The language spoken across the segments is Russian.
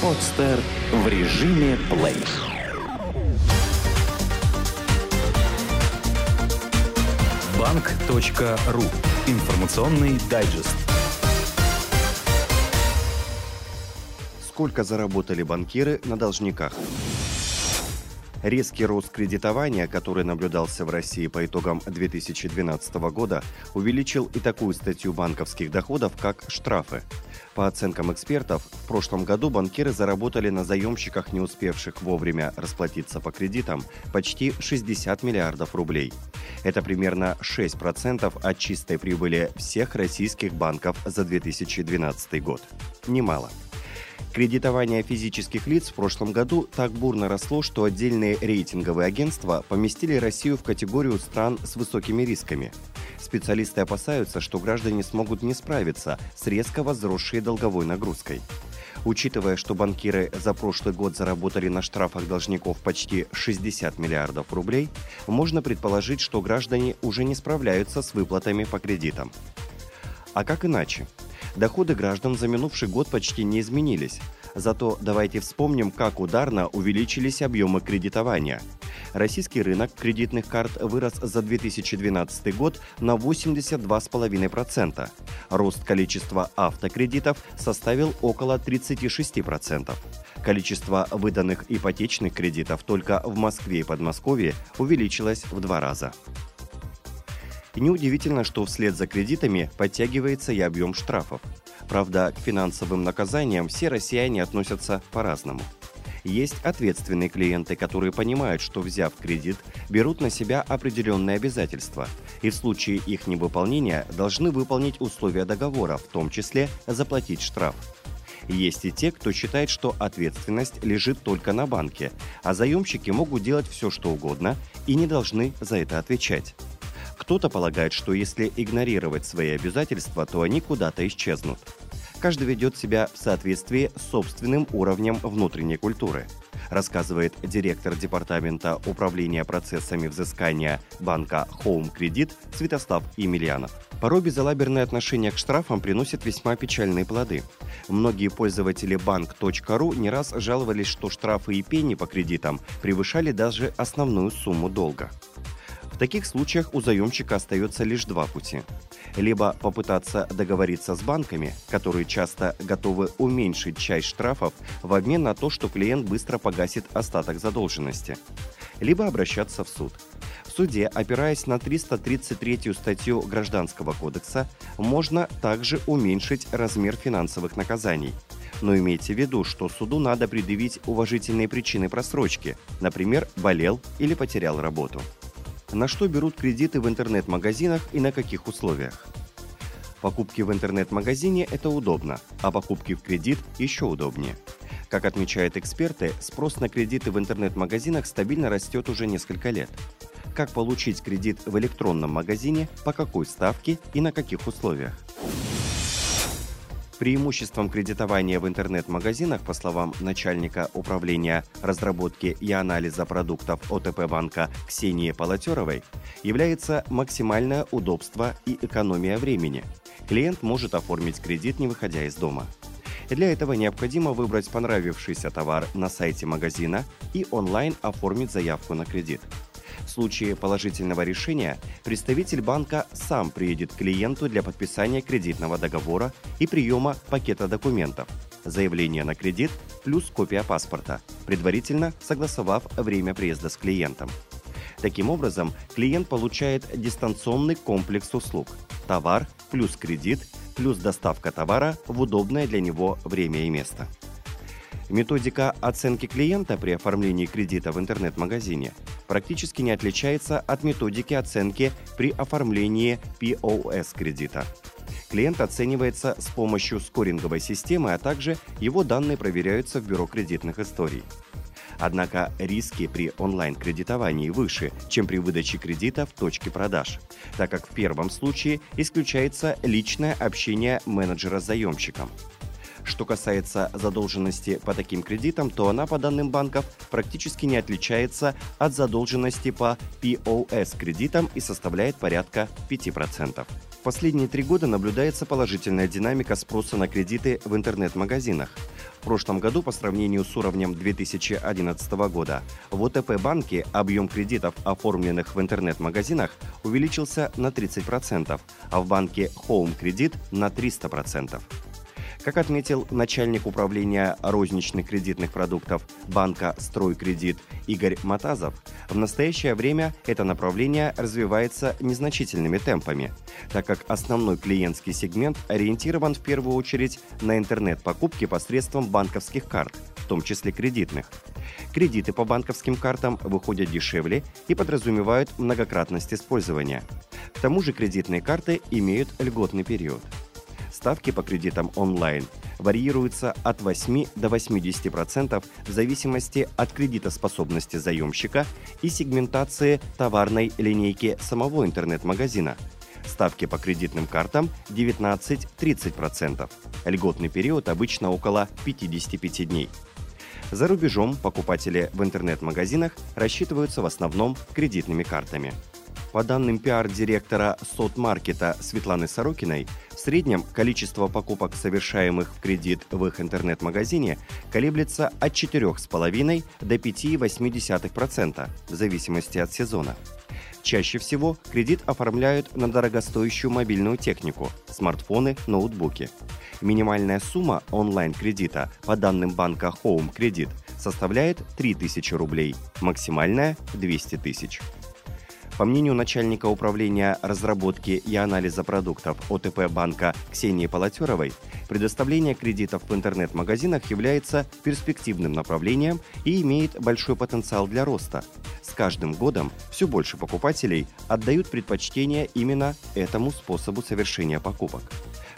Подстер в режиме плей. Банк.ру. Информационный дайджест. Сколько заработали банкиры на должниках? Резкий рост кредитования, который наблюдался в России по итогам 2012 года, увеличил и такую статью банковских доходов, как штрафы. По оценкам экспертов, в прошлом году банкиры заработали на заемщиках, не успевших вовремя расплатиться по кредитам, почти 60 миллиардов рублей. Это примерно 6% от чистой прибыли всех российских банков за 2012 год. Немало. Кредитование физических лиц в прошлом году так бурно росло, что отдельные рейтинговые агентства поместили Россию в категорию стран с высокими рисками. Специалисты опасаются, что граждане смогут не справиться с резко возросшей долговой нагрузкой. Учитывая, что банкиры за прошлый год заработали на штрафах должников почти 60 миллиардов рублей, можно предположить, что граждане уже не справляются с выплатами по кредитам. А как иначе? Доходы граждан за минувший год почти не изменились. Зато давайте вспомним, как ударно увеличились объемы кредитования. Российский рынок кредитных карт вырос за 2012 год на 82,5%. Рост количества автокредитов составил около 36%. Количество выданных ипотечных кредитов только в Москве и Подмосковье увеличилось в два раза. И неудивительно, что вслед за кредитами подтягивается и объем штрафов. Правда, к финансовым наказаниям все россияне относятся по-разному. Есть ответственные клиенты, которые понимают, что взяв кредит, берут на себя определенные обязательства и в случае их невыполнения должны выполнить условия договора, в том числе заплатить штраф. Есть и те, кто считает, что ответственность лежит только на банке, а заемщики могут делать все, что угодно и не должны за это отвечать. Кто-то полагает, что если игнорировать свои обязательства, то они куда-то исчезнут. Каждый ведет себя в соответствии с собственным уровнем внутренней культуры, рассказывает директор департамента управления процессами взыскания банка Home Credit Святослав Емельянов. Порой безалаберное отношение к штрафам приносит весьма печальные плоды. Многие пользователи банк.ру не раз жаловались, что штрафы и пени по кредитам превышали даже основную сумму долга. В таких случаях у заемщика остается лишь два пути. Либо попытаться договориться с банками, которые часто готовы уменьшить часть штрафов в обмен на то, что клиент быстро погасит остаток задолженности. Либо обращаться в суд. В суде, опираясь на 333 статью Гражданского кодекса, можно также уменьшить размер финансовых наказаний. Но имейте в виду, что суду надо предъявить уважительные причины просрочки, например, болел или потерял работу на что берут кредиты в интернет-магазинах и на каких условиях. Покупки в интернет-магазине – это удобно, а покупки в кредит еще удобнее. Как отмечают эксперты, спрос на кредиты в интернет-магазинах стабильно растет уже несколько лет. Как получить кредит в электронном магазине, по какой ставке и на каких условиях? Преимуществом кредитования в интернет-магазинах, по словам начальника управления разработки и анализа продуктов ОТП банка Ксении Полотеровой, является максимальное удобство и экономия времени. Клиент может оформить кредит, не выходя из дома. Для этого необходимо выбрать понравившийся товар на сайте магазина и онлайн оформить заявку на кредит. В случае положительного решения представитель банка сам приедет к клиенту для подписания кредитного договора и приема пакета документов, заявление на кредит плюс копия паспорта, предварительно согласовав время приезда с клиентом. Таким образом, клиент получает дистанционный комплекс услуг – товар плюс кредит плюс доставка товара в удобное для него время и место. Методика оценки клиента при оформлении кредита в интернет-магазине практически не отличается от методики оценки при оформлении POS кредита. Клиент оценивается с помощью скоринговой системы, а также его данные проверяются в бюро кредитных историй. Однако риски при онлайн-кредитовании выше, чем при выдаче кредита в точке продаж, так как в первом случае исключается личное общение менеджера с заемщиком. Что касается задолженности по таким кредитам, то она, по данным банков, практически не отличается от задолженности по POS кредитам и составляет порядка 5%. последние три года наблюдается положительная динамика спроса на кредиты в интернет-магазинах. В прошлом году по сравнению с уровнем 2011 года в ОТП банке объем кредитов, оформленных в интернет-магазинах, увеличился на 30%, а в банке Home Credit на 300%. Как отметил начальник управления розничных кредитных продуктов банка «Стройкредит» Игорь Матазов, в настоящее время это направление развивается незначительными темпами, так как основной клиентский сегмент ориентирован в первую очередь на интернет-покупки посредством банковских карт, в том числе кредитных. Кредиты по банковским картам выходят дешевле и подразумевают многократность использования. К тому же кредитные карты имеют льготный период – Ставки по кредитам онлайн варьируются от 8 до 80% в зависимости от кредитоспособности заемщика и сегментации товарной линейки самого интернет-магазина. Ставки по кредитным картам 19-30%. Льготный период обычно около 55 дней. За рубежом покупатели в интернет-магазинах рассчитываются в основном кредитными картами. По данным пиар-директора Сотмаркета Светланы Сорокиной, среднем количество покупок, совершаемых в кредит в их интернет-магазине, колеблется от 4,5 до 5,8% в зависимости от сезона. Чаще всего кредит оформляют на дорогостоящую мобильную технику – смартфоны, ноутбуки. Минимальная сумма онлайн-кредита по данным банка Home Credit составляет 3000 рублей, максимальная – 200 тысяч. По мнению начальника управления разработки и анализа продуктов ОТП банка Ксении Полотеровой, предоставление кредитов в интернет-магазинах является перспективным направлением и имеет большой потенциал для роста. С каждым годом все больше покупателей отдают предпочтение именно этому способу совершения покупок.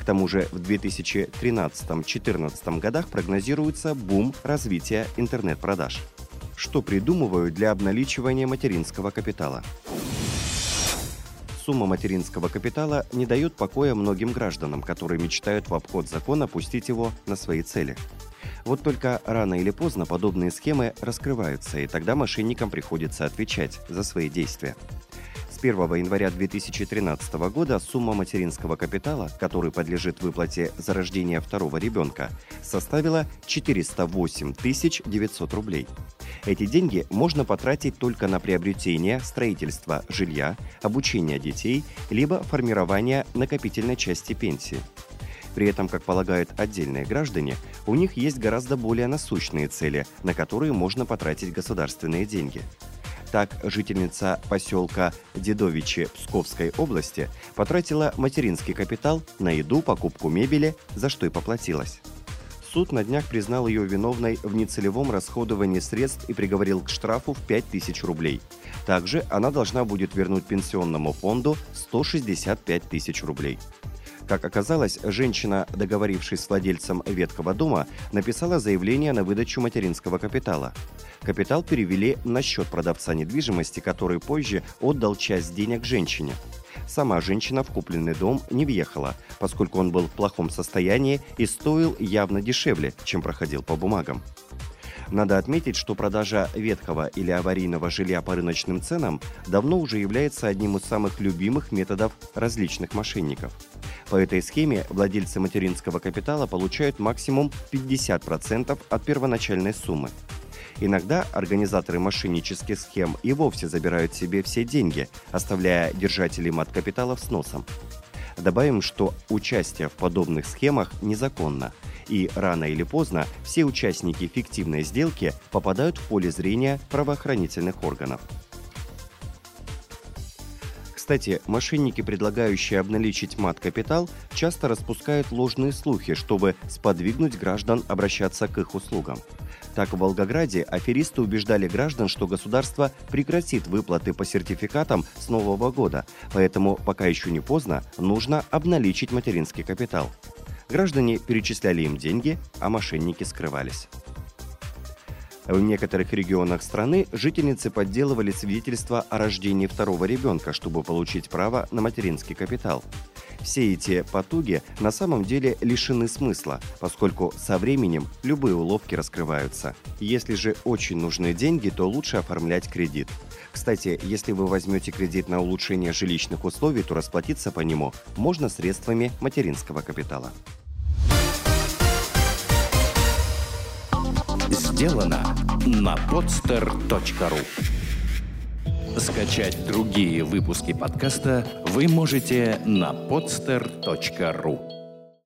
К тому же в 2013-2014 годах прогнозируется бум развития интернет-продаж. Что придумывают для обналичивания материнского капитала? Сумма материнского капитала не дает покоя многим гражданам, которые мечтают в обход закона пустить его на свои цели. Вот только рано или поздно подобные схемы раскрываются, и тогда мошенникам приходится отвечать за свои действия. С 1 января 2013 года сумма материнского капитала, который подлежит выплате за рождение второго ребенка, составила 408 900 рублей. Эти деньги можно потратить только на приобретение, строительство жилья, обучение детей, либо формирование накопительной части пенсии. При этом, как полагают отдельные граждане, у них есть гораздо более насущные цели, на которые можно потратить государственные деньги – так, жительница поселка Дедовичи Псковской области потратила материнский капитал на еду, покупку мебели, за что и поплатилась. Суд на днях признал ее виновной в нецелевом расходовании средств и приговорил к штрафу в 5000 рублей. Также она должна будет вернуть пенсионному фонду 165 тысяч рублей. Как оказалось, женщина, договорившись с владельцем ветхого дома, написала заявление на выдачу материнского капитала. Капитал перевели на счет продавца недвижимости, который позже отдал часть денег женщине. Сама женщина в купленный дом не въехала, поскольку он был в плохом состоянии и стоил явно дешевле, чем проходил по бумагам. Надо отметить, что продажа ветхого или аварийного жилья по рыночным ценам давно уже является одним из самых любимых методов различных мошенников. По этой схеме владельцы материнского капитала получают максимум 50% от первоначальной суммы. Иногда организаторы мошеннических схем и вовсе забирают себе все деньги, оставляя держателей мат-капиталов с носом. Добавим, что участие в подобных схемах незаконно, и рано или поздно все участники фиктивной сделки попадают в поле зрения правоохранительных органов. Кстати, мошенники, предлагающие обналичить мат-капитал, часто распускают ложные слухи, чтобы сподвигнуть граждан обращаться к их услугам. Так, в Волгограде аферисты убеждали граждан, что государство прекратит выплаты по сертификатам с нового года, поэтому, пока еще не поздно, нужно обналичить материнский капитал. Граждане перечисляли им деньги, а мошенники скрывались. В некоторых регионах страны жительницы подделывали свидетельство о рождении второго ребенка, чтобы получить право на материнский капитал. Все эти потуги на самом деле лишены смысла, поскольку со временем любые уловки раскрываются. Если же очень нужны деньги, то лучше оформлять кредит. Кстати, если вы возьмете кредит на улучшение жилищных условий, то расплатиться по нему можно средствами материнского капитала. Сделано на podster.ru Скачать другие выпуски подкаста вы можете на podster.ru